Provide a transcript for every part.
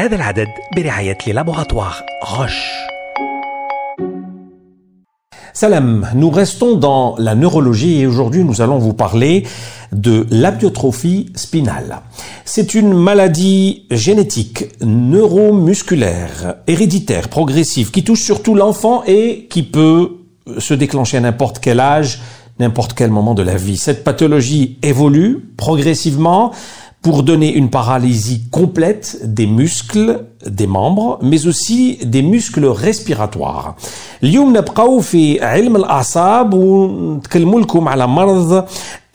هذا العدد برعاية لابوراتوار غوش Salam, nous restons dans la neurologie et aujourd'hui nous allons vous parler de l'amyotrophie spinale. C'est une maladie génétique, neuromusculaire, héréditaire, progressive, qui touche surtout l'enfant et qui peut se déclencher à n'importe quel âge, n'importe quel moment de la vie. Cette pathologie évolue progressivement pour donner une paralysie complète des muscles des membres mais aussi des muscles respiratoires. اليوم نبقاو في علم الأعصاب ونتكلموا لكم على مرض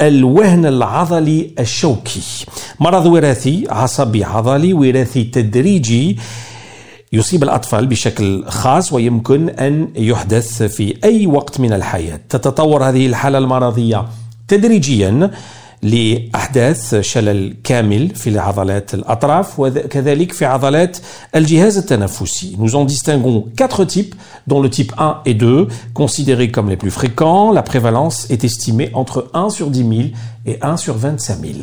الوهن العضلي الشوكي. مرض وراثي عصبي عضلي وراثي تدريجي. يصيب الأطفال بشكل خاص ويمكن أن يحدث في أي وقت من الحياة. تتطور هذه الحالة المرضية تدريجيا. لأحداث شلل كامل في عضلات الأطراف وكذلك في عضلات الجهاز التنفسي. Nous en distinguons quatre types, dont le type 1 et 2, considérés comme les plus fréquents. La prévalence est estimée entre 1 sur 10 000 et 1 sur 25 000.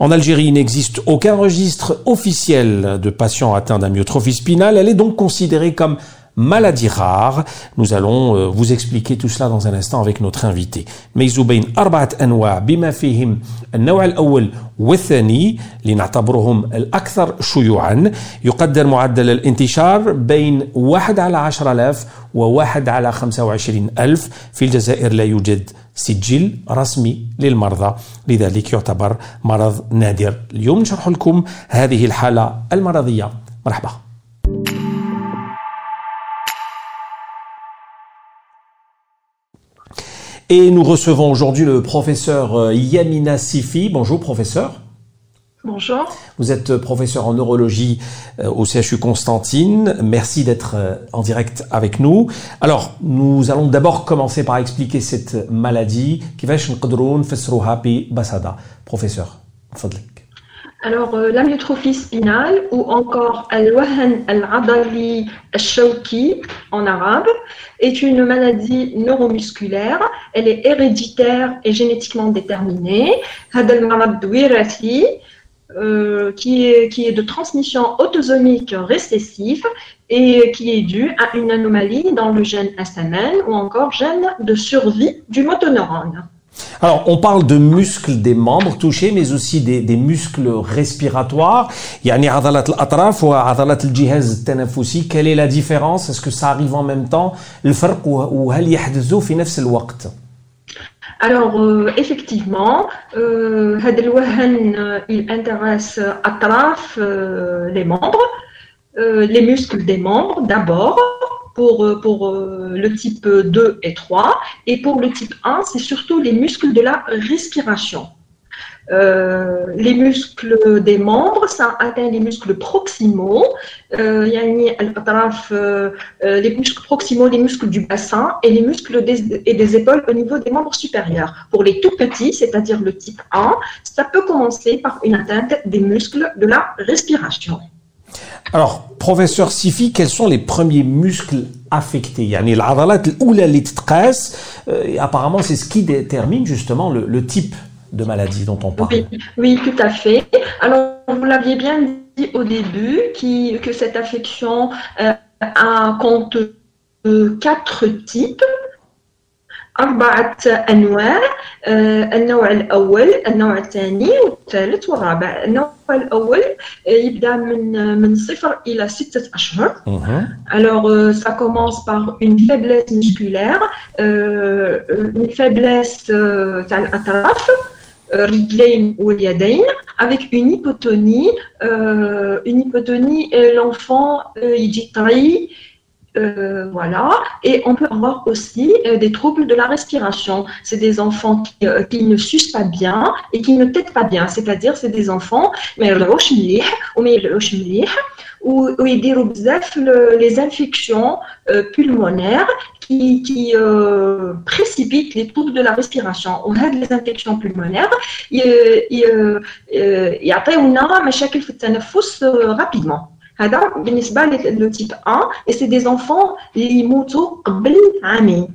En Algérie, il n'existe aucun registre officiel de patients atteints d'amyotrophie spinale. Elle est donc considérée comme maladie rare. Nous allons euh, vous expliquer tout cela dans un instant avec notre invité. ميزو بين أربعة أنواع بما فيهم النوع الأول والثاني لنعتبرهم الأكثر شيوعا يقدر معدل الانتشار بين واحد على عشر ألاف وواحد على خمسة وعشرين ألف في الجزائر لا يوجد سجل رسمي للمرضى لذلك يعتبر مرض نادر اليوم نشرح لكم هذه الحالة المرضية مرحبا Et nous recevons aujourd'hui le professeur euh, Yamina Sifi. Bonjour professeur. Bonjour. Vous êtes professeur en neurologie euh, au CHU Constantine. Merci d'être euh, en direct avec nous. Alors, nous allons d'abord commencer par expliquer cette maladie. Professeur, alors, euh, l'amyotrophie spinale ou encore al-wahan al-adali al-shawki en arabe est une maladie neuromusculaire. Elle est héréditaire et génétiquement déterminée. Euh, qui, est, qui est de transmission autosomique récessive et qui est due à une anomalie dans le gène SMN ou encore gène de survie du motoneurone. Alors, on parle de muscles des membres touchés, mais aussi des, des muscles respiratoires. يعني عضلات الأطراف وعضلات الجهاز التنفسي. Quelle est la différence Est-ce que ça arrive en même temps الفرق وهل يحدث في نفس الوقت alors, euh, effectivement, euh, euh, il intéresse atraf, euh, les membres, euh, les muscles des membres d'abord, pour, euh, euh, le type 2 et 3. Et pour le type 1, c'est surtout les muscles de la respiration. Euh, les muscles des membres, ça atteint les muscles proximaux, euh, euh, les muscles proximaux, les muscles du bassin et les muscles et des épaules au niveau des membres supérieurs. Pour les tout petits, c'est-à-dire le type 1, ça peut commencer par une atteinte des muscles de la respiration. Alors, professeur Sifi, quels sont les premiers muscles affectés? Apparemment c'est ce qui détermine justement le, type de maladie dont on parle. Oui, tout à fait. Alors, vous l'aviez bien dit au début que cette affection euh, compte euh, quatre types أربعة أنواع النوع الأول النوع الثاني والثالث والرابع النوع الأول يبدأ من من صفر إلى ستة أشهر alors ça commence par une faiblesse musculaire une faiblesse تاع الأطراف الرجلين واليدين avec une hypotonie une hypotonie l'enfant يجي طري euh, voilà. Et on peut avoir aussi euh, des troubles de la respiration. C'est des enfants qui, euh, qui, ne sucent pas bien et qui ne têtent pas bien. C'est-à-dire, c'est des enfants où, où ils le, les infections pulmonaires qui, qui précipitent les troubles de la respiration. On a des infections pulmonaires. Il y a rapidement. هذا بالنسبه le type 1 et c'est des enfants اللي يموتوا قبل عامين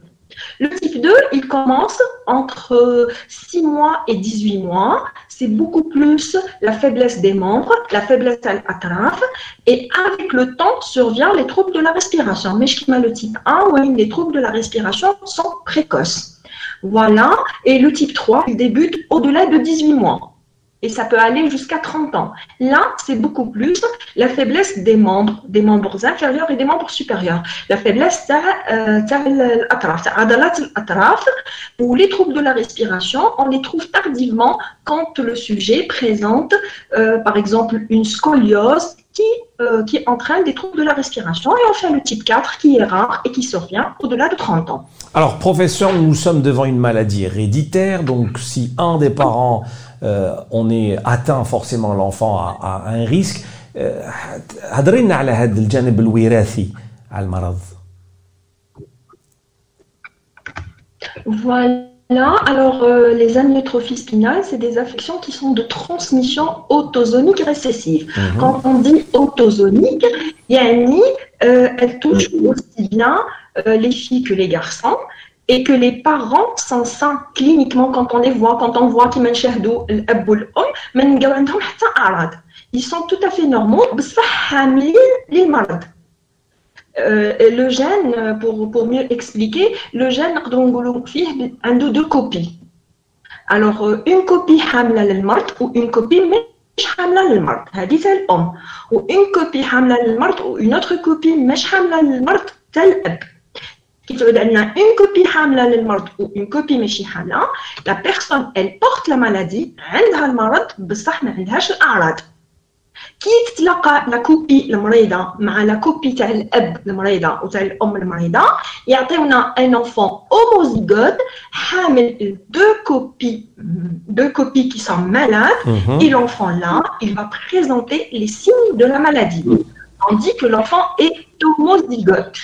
Le type 2, il commence entre 6 mois et 18 mois. C'est beaucoup plus la faiblesse des membres, la faiblesse à l'atraf. Et avec le temps survient les troubles de la respiration. Mais le type 1, oui, les troubles de la respiration sont précoces. Voilà. Et le type 3, il débute au-delà de 18 mois et ça peut aller jusqu'à 30 ans. Là, c'est beaucoup plus la faiblesse des membres, des membres inférieurs et des membres supérieurs. La faiblesse, l'atraf, ou les troubles de la respiration, on les trouve tardivement quand le sujet présente, euh, par exemple, une scoliose qui, euh, qui entraîne des troubles de la respiration. Et enfin, le type 4 qui est rare et qui survient au-delà de 30 ans. Alors, professeur, nous sommes devant une maladie héréditaire, donc si un des parents euh, on est atteint forcément l'enfant à, un risque هضرينا على هذا الجانب الوراثي على المرض Voilà, alors euh, les amyotrophies spinales, c'est des affections qui sont de transmission autosomique récessive. Mhm. Quand on dit autosomique, yani, euh, elle touche aussi bien euh, les filles que les garçons et que les parents sont sains cliniquement quand on les voit, quand on voit qu'ils ils sont tout à fait normaux, euh, le gène, pour, pour mieux expliquer, le gène a deux copies. Alors, euh, une copie hamla للمرض ou une copie مش حاملة للمرض هذه تاع الأم و une copie حاملة للمرض ou une autre copie مش حاملة للمرض تاع الأب qui veut dire une copie hamla ou une copie ماشي حاملة la personne elle porte la maladie عندها المرض بصح ما عندهاش الأعراض كي تتلاقى لا كوبي المريضة مع لا كوبي تاع الأب المريضة وتاع الأم المريضة يعطيونا ان enfant homozygote حامل deux copies deux copies qui sont malades mhm. et l'enfant là il va présenter les signes de la maladie tandis que l'enfant est homozygote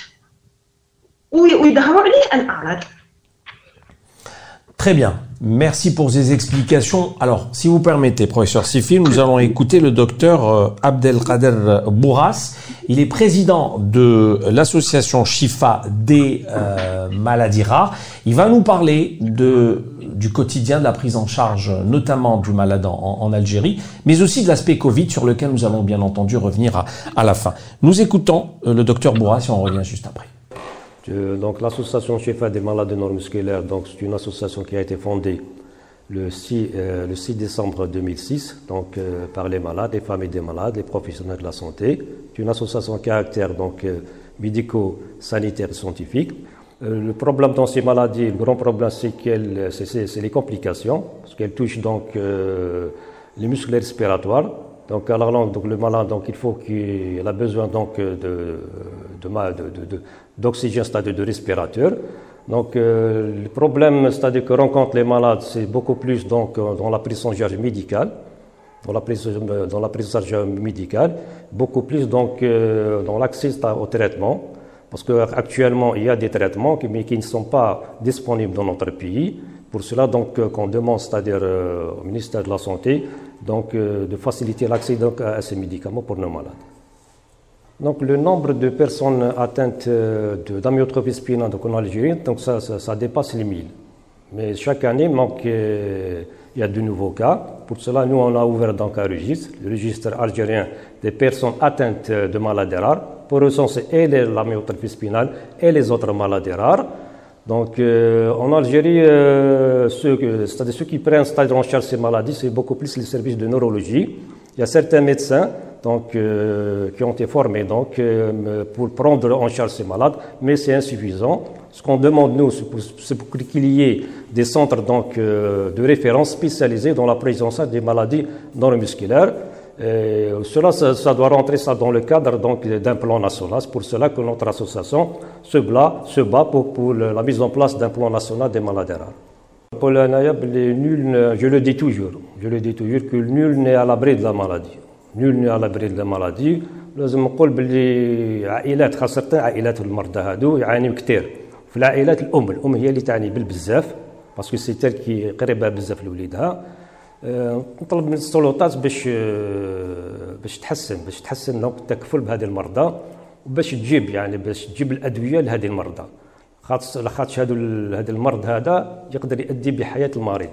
Très bien. Merci pour ces explications. Alors, si vous permettez, professeur Sifil, nous allons écouter le docteur euh, Abdelkader Bourras. Il est président de l'association Chifa des euh, maladies rares. Il va nous parler du quotidien de la prise en charge, notamment du malade en, Algérie, mais aussi de l'aspect Covid sur lequel nous allons bien entendu revenir à, à la fin. Nous écoutons euh, le docteur Bourras et on revient juste après. Donc l'association Chefa des malades neuromusculaires, donc c'est une association qui a été fondée le 6, euh, le 6 décembre 2006, donc euh, par les malades, les familles des malades, les professionnels de la santé. C'est une association caractère donc euh, médico-sanitaire scientifique. le problème dans ces maladies, le grand problème, c'est c'est les complications, parce qu'elles touchent donc les muscles respiratoires. Donc, alors, donc, le malade, donc, il faut qu'il a besoin donc de, de, d'oxygène, c'est-à-dire de respirateur. Donc, euh, le problème, c'est-à-dire que rencontrent les malades, c'est beaucoup plus donc, euh, dans la prise en charge médicale, dans la prise, euh, dans la prise en charge médicale, beaucoup plus donc, dans l'accès au traitement, parce qu'actuellement, il y a des traitements mais qui ne sont pas disponibles dans notre pays. Pour cela, donc, qu'on demande, c'est-à-dire au ministère de la Santé, donc, de faciliter l'accès à ces médicaments pour nos malades. Donc le nombre de personnes atteintes euh, d'amyotrophie spinale en Algérie, donc ça, ça, dépasse les 1000. Mais chaque année, manque, euh, il y a de nouveaux cas. Pour cela, nous, on a ouvert donc un registre, le registre algérien des personnes atteintes de maladies rares, pour recenser et l'amyotrophie spinale et les autres maladies rares. Donc euh, en Algérie, ceux, ceux qui prennent en charge ces maladies, c'est beaucoup plus les services de neurologie. Il y a certains médecins donc, euh, qui ont été formés donc, euh, pour prendre en charge ces malades, mais c'est insuffisant. Ce qu'on demande, nous, c'est pour, qu'il y ait des centres donc, euh, de référence spécialisés dans la prise en charge des maladies neuromusculaires. Et cela, ça, doit rentrer ça dans le cadre d'un plan national. C'est pour cela que notre association se bat, se bat pour, pour la mise en place d'un plan national des maladies rares. Pour nul, je le dis toujours, je le dis toujours que nul n'est à l'abri de la maladie. نول ني على بريد المرضي لازم نقول باللي عائلات خاصة عائلات المرضى هادو يعانيو كثير في العائلات الأم الأم هي اللي تعاني بالبزاف باسكو سي تال كي قريبة بزاف لوليدها أه نطلب من السلطات باش باش تحسن باش تحسن التكفل بهذه المرضى وباش تجيب يعني باش تجيب الأدوية لهذه المرضى. خاطر خاطر هذا المرض هذا يقدر يؤدي بحياة المريض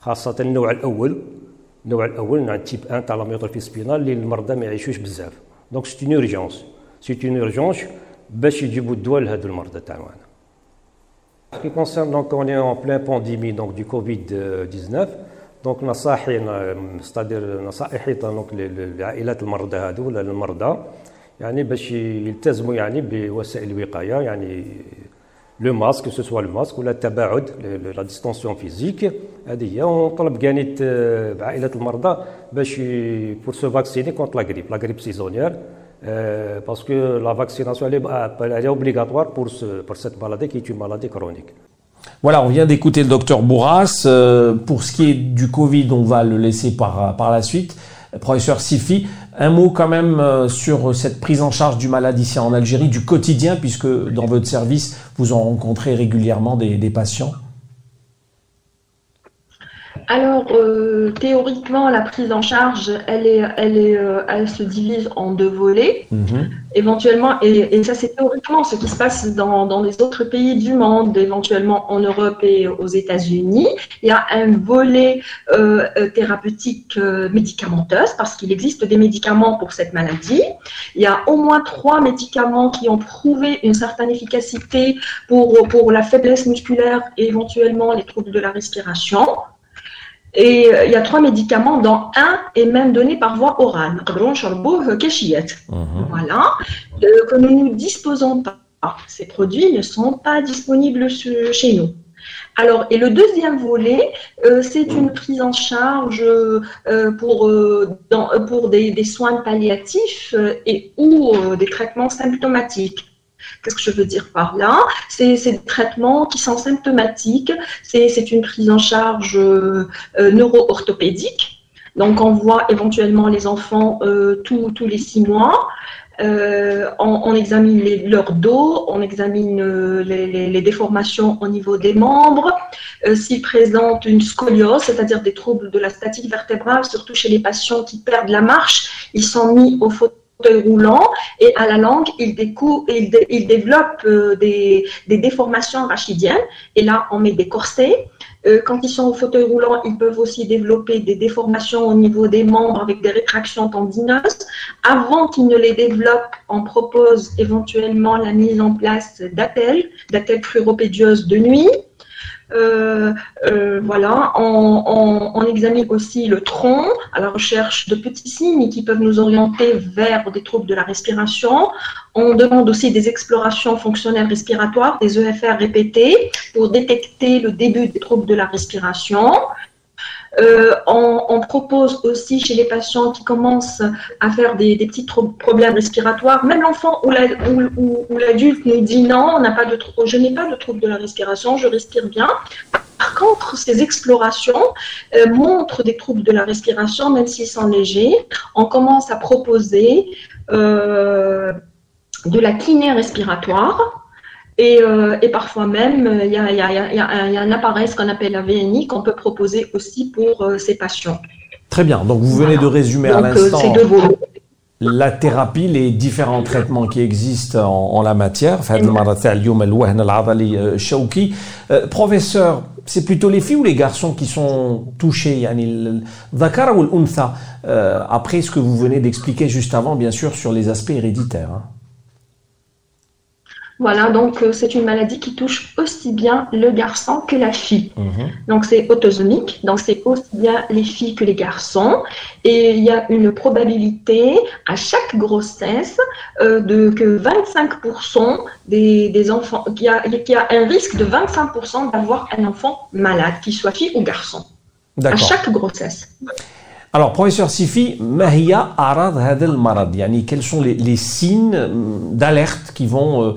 خاصة النوع الأول. النوع الأول نوع تيب 1 تاع لاميوتروفي سبينال اللي المرضى ما يعيشوش بزاف. دونك سي اون اورجونس سي اون اورجونس باش يجيبوا الدواء لهذا المرضى تاعنا donc on est en plein pandémie donc du Covid 19 دونك نصائحي ستادير نصائحي دونك للعائلات المرضى هذو ولا المرضى يعني باش يلتزموا يعني بوسائل الوقاية يعني لو ماسك سو سوا ماسك ولا التباعد لا ديستونسيون فيزيك. هذه هي ونطلب كانيت بعائلات المرضى باش بور سو فاكسيني كونت لا غريب لا غريب سيزونيير باسكو لا فاكسيناسيون elle est obligatoire cette maladie qui est une maladie chronique. Voilà, on vient d'écouter le docteur Bourras. Euh, pour ce qui est du Covid, on va le laisser par, par la suite. Professeur Sifi, un mot quand même euh, sur cette prise en charge du malade ici en Algérie, du quotidien, puisque dans votre service, vous en rencontrez régulièrement des, des patients. Alors, euh, théoriquement, la prise en charge, elle, est, elle, est, euh, elle se divise en deux volets, Mhm. éventuellement, et, et ça c'est théoriquement ce qui se passe dans, dans les autres pays du monde, éventuellement en Europe et aux États-Unis. Il y a un volet euh, euh, thérapeutique euh, médicamenteuse, parce qu'il existe des médicaments pour cette maladie. Il y a au moins trois médicaments qui ont prouvé une certaine efficacité pour, pour la faiblesse musculaire et éventuellement les troubles de la respiration. Et euh, il y a trois médicaments dont un est même donné par voie orale. Mhm. Voilà. Euh, que nous ne disposons pas. Ces produits ne sont pas disponibles chez nous. Alors, et le deuxième volet, euh, c'est une prise en charge pour, pour des, soins palliatifs et ou des traitements symptomatiques. Qu'est-ce que je veux dire par là C'est des traitements qui sont symptomatiques, c'est une prise en charge euh, neuro-orthopédique. Donc, on voit éventuellement les enfants euh, tous, tous les six mois. Euh, on, examine leur dos, on examine euh, les, déformations au niveau des membres. S'ils présentent une scoliose, c'est-à-dire des troubles de la statique vertébrale, surtout chez les patients qui perdent la marche, ils sont mis au fauteuil roulant et à la langue, ils, décou- ils, dé- ils développent euh, des, des déformations rachidiennes. Et là, on met des corsets. Euh, quand ils sont au fauteuil roulant, ils peuvent aussi développer des déformations au niveau des membres avec des rétractions tendineuses. Avant qu'ils ne les développent, on propose éventuellement la mise en place d'attelles, d'attelles fruropédieuses de nuit. Euh, euh, voilà, on, on- examine aussi le tronc à la recherche de petits signes qui peuvent nous orienter vers des troubles de la respiration. On demande aussi des explorations fonctionnelles respiratoires, des EFR répétés pour détecter le début des troubles de la respiration. Euh, on, propose aussi chez les patients qui commencent à faire des, des petits problèmes respiratoires, même l'enfant ou la- ou- ou- ou l'adulte nous dit non, on n'a pas de je n'ai pas de trouble de la respiration, je respire bien. Par contre, ces explorations euh, montrent des troubles de la respiration, même s'ils sont légers. On commence à proposer euh, de la kiné respiratoire. Euh, et, parfois même, il y, a, un appareil, ce qu'on appelle la VNI, qu'on peut proposer aussi pour euh, ces patients. Très bien. Donc, vous venez de résumer à euh, l'instant la thérapie, les différents traitements qui existent en, la matière. Euh, professeur, c'est plutôt les filles ou les garçons qui sont touchés ou Après ce que vous venez d'expliquer juste avant, bien sûr, sur les aspects héréditaires. Hein. Voilà, donc euh, c'est une maladie qui touche aussi bien le garçon que la fille. Mhm. Donc c'est autosomique, donc c'est aussi bien les filles que les garçons. Et il y a une probabilité à chaque grossesse euh, de que 25% des, des, enfants, qu'il y, qu a un risque de 25% d'avoir un enfant malade, qu'il soit fille ou garçon. À chaque grossesse. Alors, professeur Sifi, Mahia Arad Hadel Marad, quels sont les, signes euh, d'alerte qui vont...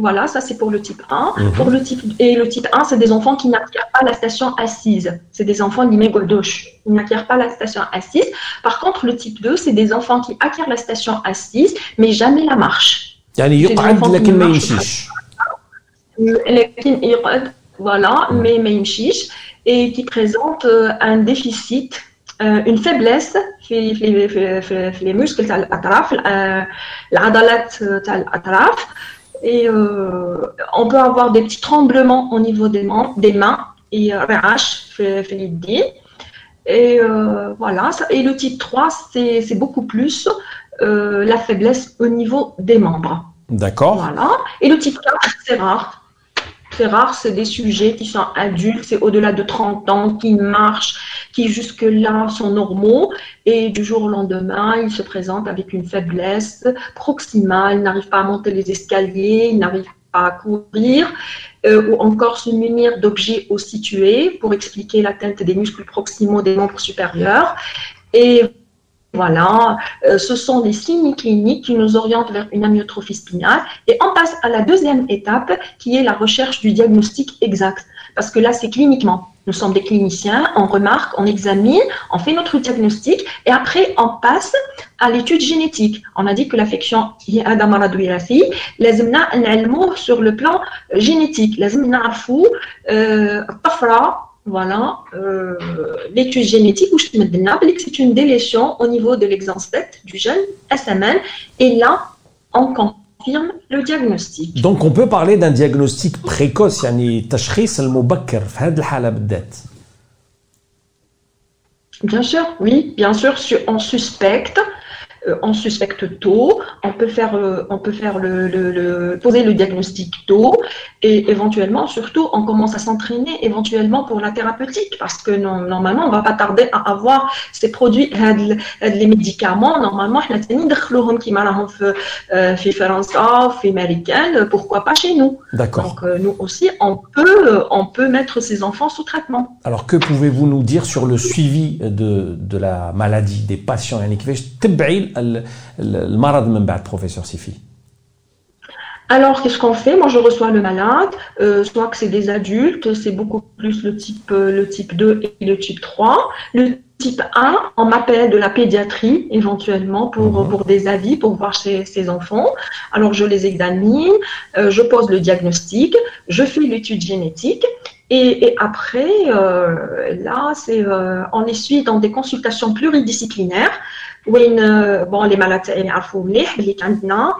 Voilà, ça c'est pour le type 1. Pour le type, et le type 1, c'est des enfants qui n'acquièrent pas la station assise. C'est des enfants d'immigoldoche. Ils n'acquièrent pas la station assise. Par contre, le type 2, c'est des enfants qui acquièrent la station assise, mais jamais la marche. Voilà, mais et qui présentent euh, un déficit, euh, une faiblesse les muscles, euh, l'adalat, et euh, on peut avoir des petits tremblements au niveau des, mains, des mains et euh, et euh, voilà. Et le type 3, c'est beaucoup plus la faiblesse au niveau des membres. D'accord. Voilà. Et le type 4, c'est rare. C'est rare, c'est des sujets qui sont adultes, c'est au-delà de 30 ans, qui marchent, qui jusque-là sont normaux, et du jour au lendemain, ils se présentent avec une faiblesse proximale, ils n'arrivent pas à monter les escaliers, ils n'arrivent pas à courir, euh, ou encore se munir d'objets au situés pour expliquer l'atteinte des muscles proximaux des membres supérieurs. Et voilà, euh, ce sont des signes cliniques qui nous orientent vers une amyotrophie spinale. Et on passe à la deuxième étape, qui est la recherche du diagnostic exact. Parce que là, c'est cliniquement. Nous sommes des cliniciens, on remarque, on examine, on fait notre diagnostic et après on passe à l'étude génétique. On a dit que l'affection est sur le plan génétique. Euh, voilà, euh, l'étude génétique, c'est une délétion au niveau de l'exancêtre du gène SMN. Et là, on confirme le diagnostic. Donc, on peut parler d'un diagnostic précoce, يعني تشخيص المبكر في هذه الحالة بالذات. Bien sûr, oui, bien sûr, on suspecte euh, on suspecte tôt, on peut faire, euh, on peut faire le, poser le diagnostic tôt et éventuellement, surtout, on commence à s'entraîner éventuellement pour la thérapeutique parce que normalement, on va pas tarder à avoir ces produits, les médicaments. Normalement, qui euh, pourquoi pas chez nous D'accord. Donc nous aussi, on peut, on peut mettre ces enfants sous traitement. Alors que pouvez-vous nous dire sur le suivi de, de la maladie des patients le malade من بعد professeur Sifi alors, qu'est-ce qu'on fait Moi, je reçois le malade, euh, soit que c'est des adultes, c'est beaucoup plus le type, euh, le type 2 et le type 3. Le type 1, on m'appelle de la pédiatrie éventuellement pour, mhm. pour des avis, pour voir ces, ces enfants. Alors, je les examine, euh, je pose le diagnostic, je fais l'étude génétique. Et, et après, là, c'est, on est suit dans des consultations pluridisciplinaires وين بون لي مالات يعرفوا مليح اللي عندنا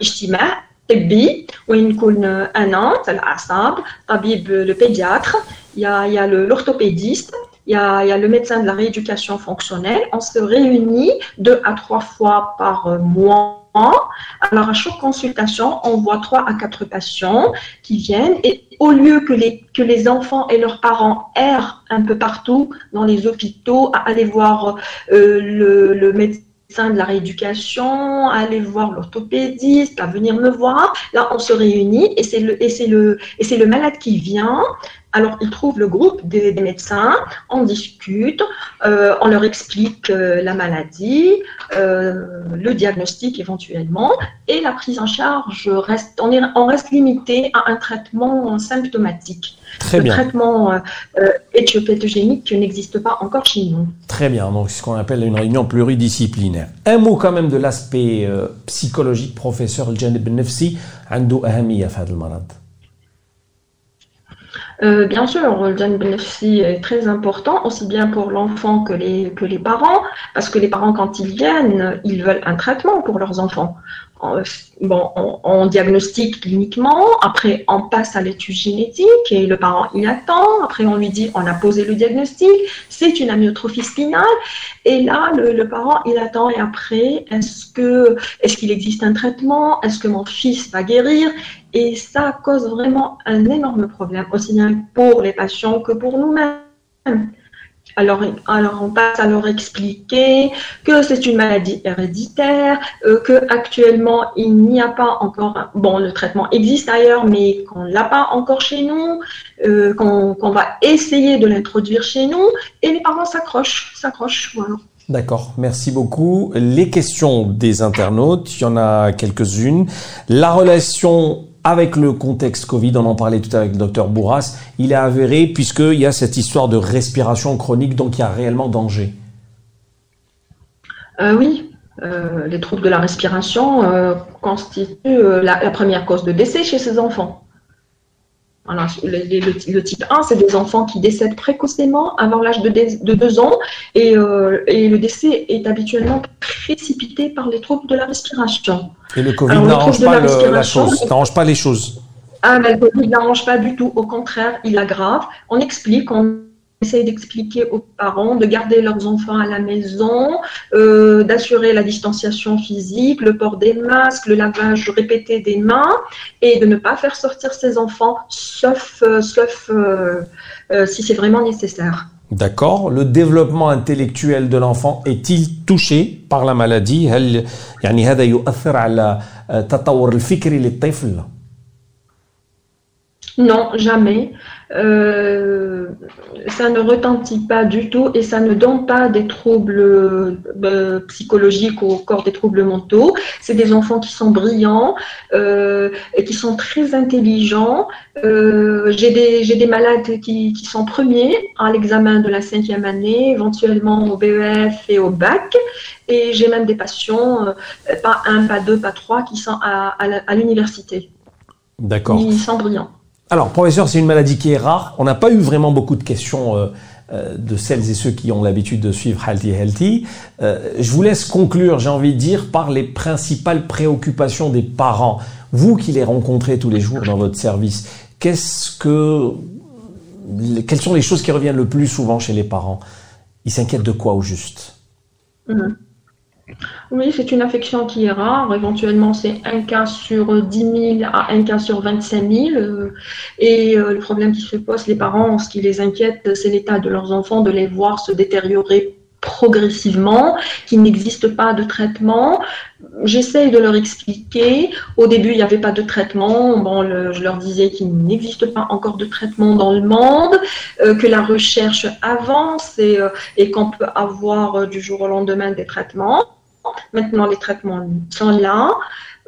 اجتماع طبي وين نكون انا تاع الاعصاب طبيب لو بيدياتر يا يا l'orthopédiste il y, a, il y a le médecin de la rééducation fonctionnelle. On se réunit deux à trois fois par mois alors, à chaque consultation, on voit trois à quatre patients qui viennent et au lieu que les, que les enfants et leurs parents errent un peu partout dans les hôpitaux, à aller voir euh, le, le médecin de la rééducation, aller voir l'orthopédiste, à venir me voir. Là, on se réunit et c'est le, le, et c'est le malade qui vient alors, ils trouvent le groupe des, médecins, on discute, euh, on leur explique euh, la maladie, euh, le diagnostic éventuellement, et la prise en charge reste, on, est, on reste limité à un traitement symptomatique. Très le bien. traitement éthiopétogénique qui n'existe pas encore chez nous. Très bien, donc ce qu'on appelle une réunion pluridisciplinaire. Un mot quand même de l'aspect psychologique, professeur Janib Nefsi, عنده أهمية في هذا المرض. euh, bien sûr, le bénéfice est très important, aussi bien pour l'enfant que les parents, parce que les parents, quand ils viennent, ils veulent un traitement pour leurs enfants. Bon, on, diagnostique cliniquement, après on passe à l'étude génétique et le parent y attend, après on lui dit on a posé le diagnostic, c'est une amyotrophie spinale, et là le, le parent il attend et après est-ce que est-ce qu'il existe un traitement, est-ce que mon fils va guérir et ça cause vraiment un énorme problème, aussi bien pour les patients que pour nous-mêmes. Alors, alors, on passe à leur expliquer que c'est une maladie héréditaire, euh, que actuellement il n'y a pas encore, bon, le traitement existe ailleurs, mais qu'on l'a pas encore chez nous, euh, qu'on va essayer de l'introduire chez nous, et les parents s'accrochent, s'accrochent. D'accord, merci beaucoup. Les questions des internautes, il y en a quelques-unes. La relation avec le contexte Covid, on en parlait tout à l'heure avec le docteur Bourras, il est avéré puisqu'il y a cette histoire de respiration chronique, donc il y a réellement danger. Euh, oui, euh, les troubles de la respiration euh, constituent la, première cause de décès chez ces enfants. Le, type 1, c'est des enfants qui décèdent précocement avant l'âge de, de 2 ans et, et, le décès est habituellement précipité par les troubles de la respiration. Et le Covid n'arrange pas la, chose, n'arrange pas les choses. Ah, mais le Covid n'arrange pas du tout. Au contraire, il aggrave. On explique, on essaye d'expliquer aux parents de garder leurs enfants à la maison, euh, d'assurer la distanciation physique, le port des masques, le lavage répété des mains et de ne pas faire sortir ses enfants sauf, euh, sauf euh, si c'est vraiment nécessaire. D'accord. Le développement intellectuel de l'enfant est-il touché par la maladie? Non, jamais. Euh, ça ne retentit pas du tout et ça ne donne pas des troubles euh, psychologiques ou encore des troubles mentaux. C'est des enfants qui sont brillants euh, et qui sont très intelligents. J'ai des, des, malades qui, qui, sont premiers à l'examen de la cinquième année, éventuellement au BEF et au bac. Et j'ai même des patients, pas un, pas deux, pas trois, qui sont à, à, à l'université. D'accord. Ils sont brillants. Alors, professeur, c'est une maladie qui est rare. On n'a pas eu vraiment beaucoup de questions euh, euh, de celles et ceux qui ont l'habitude de suivre Healthy Healthy. Euh, je vous laisse conclure, j'ai envie de dire, par les principales préoccupations des parents. Vous qui les rencontrez tous les jours dans votre service, qu'est-ce que, quelles sont les choses qui reviennent le plus souvent chez les parents? Ils s'inquiètent de quoi au juste? Mmh. Oui, c'est une affection qui est rare. Éventuellement, c'est un cas sur 10 000 à un cas sur 25 000. Euh, et euh, le problème qui se pose, les parents, ce qui les inquiète, c'est l'état de leurs enfants, de les voir se détériorer progressivement, qu'il n'existe pas de traitement. J'essaye de leur expliquer. Au début, il n'y avait pas de traitement. Bon, je leur disais qu'il n'existe pas encore de traitement dans le monde, euh, que la recherche avance et, et qu'on peut avoir du jour au lendemain des traitements. Maintenant, les traitements sont là.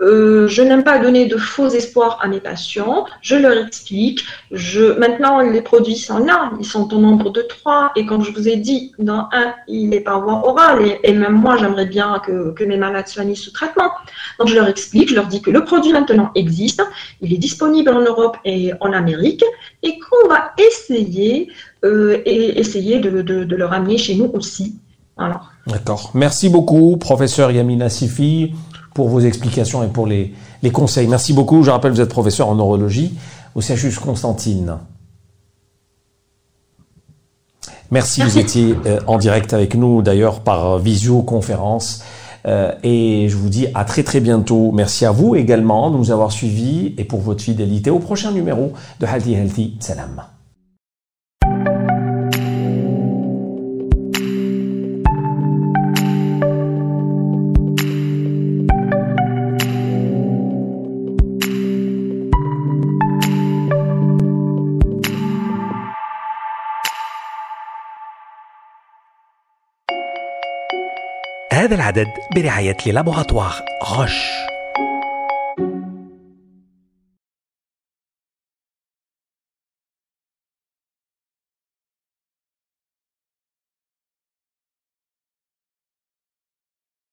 Euh, je n'aime pas donner de faux espoirs à mes patients. Je leur explique. Je, maintenant, les produits sont là. Ils sont au nombre de trois. Et comme je vous ai dit, dans un, il n'est pas voie orale. Et, même moi, j'aimerais bien que, mes malades soient mis sous traitement. Donc, je leur explique. Je leur dis que le produit maintenant existe. Il est disponible en Europe et en Amérique. Et qu'on va essayer, euh, et essayer de, de le ramener chez nous aussi. Voilà. D'accord. Merci beaucoup, professeur Yamina Sifi, pour vos explications et pour les, conseils. Merci beaucoup. Je rappelle, vous êtes professeur en neurologie au CHU Constantine. Merci, vous étiez euh, en direct avec nous d'ailleurs par visioconférence. Euh, et je vous dis à très très bientôt. Merci à vous également de nous avoir suivis et pour votre fidélité au prochain numéro de Healthy Healthy. Salam. هذا العدد برعاية لابوغاتوار غش.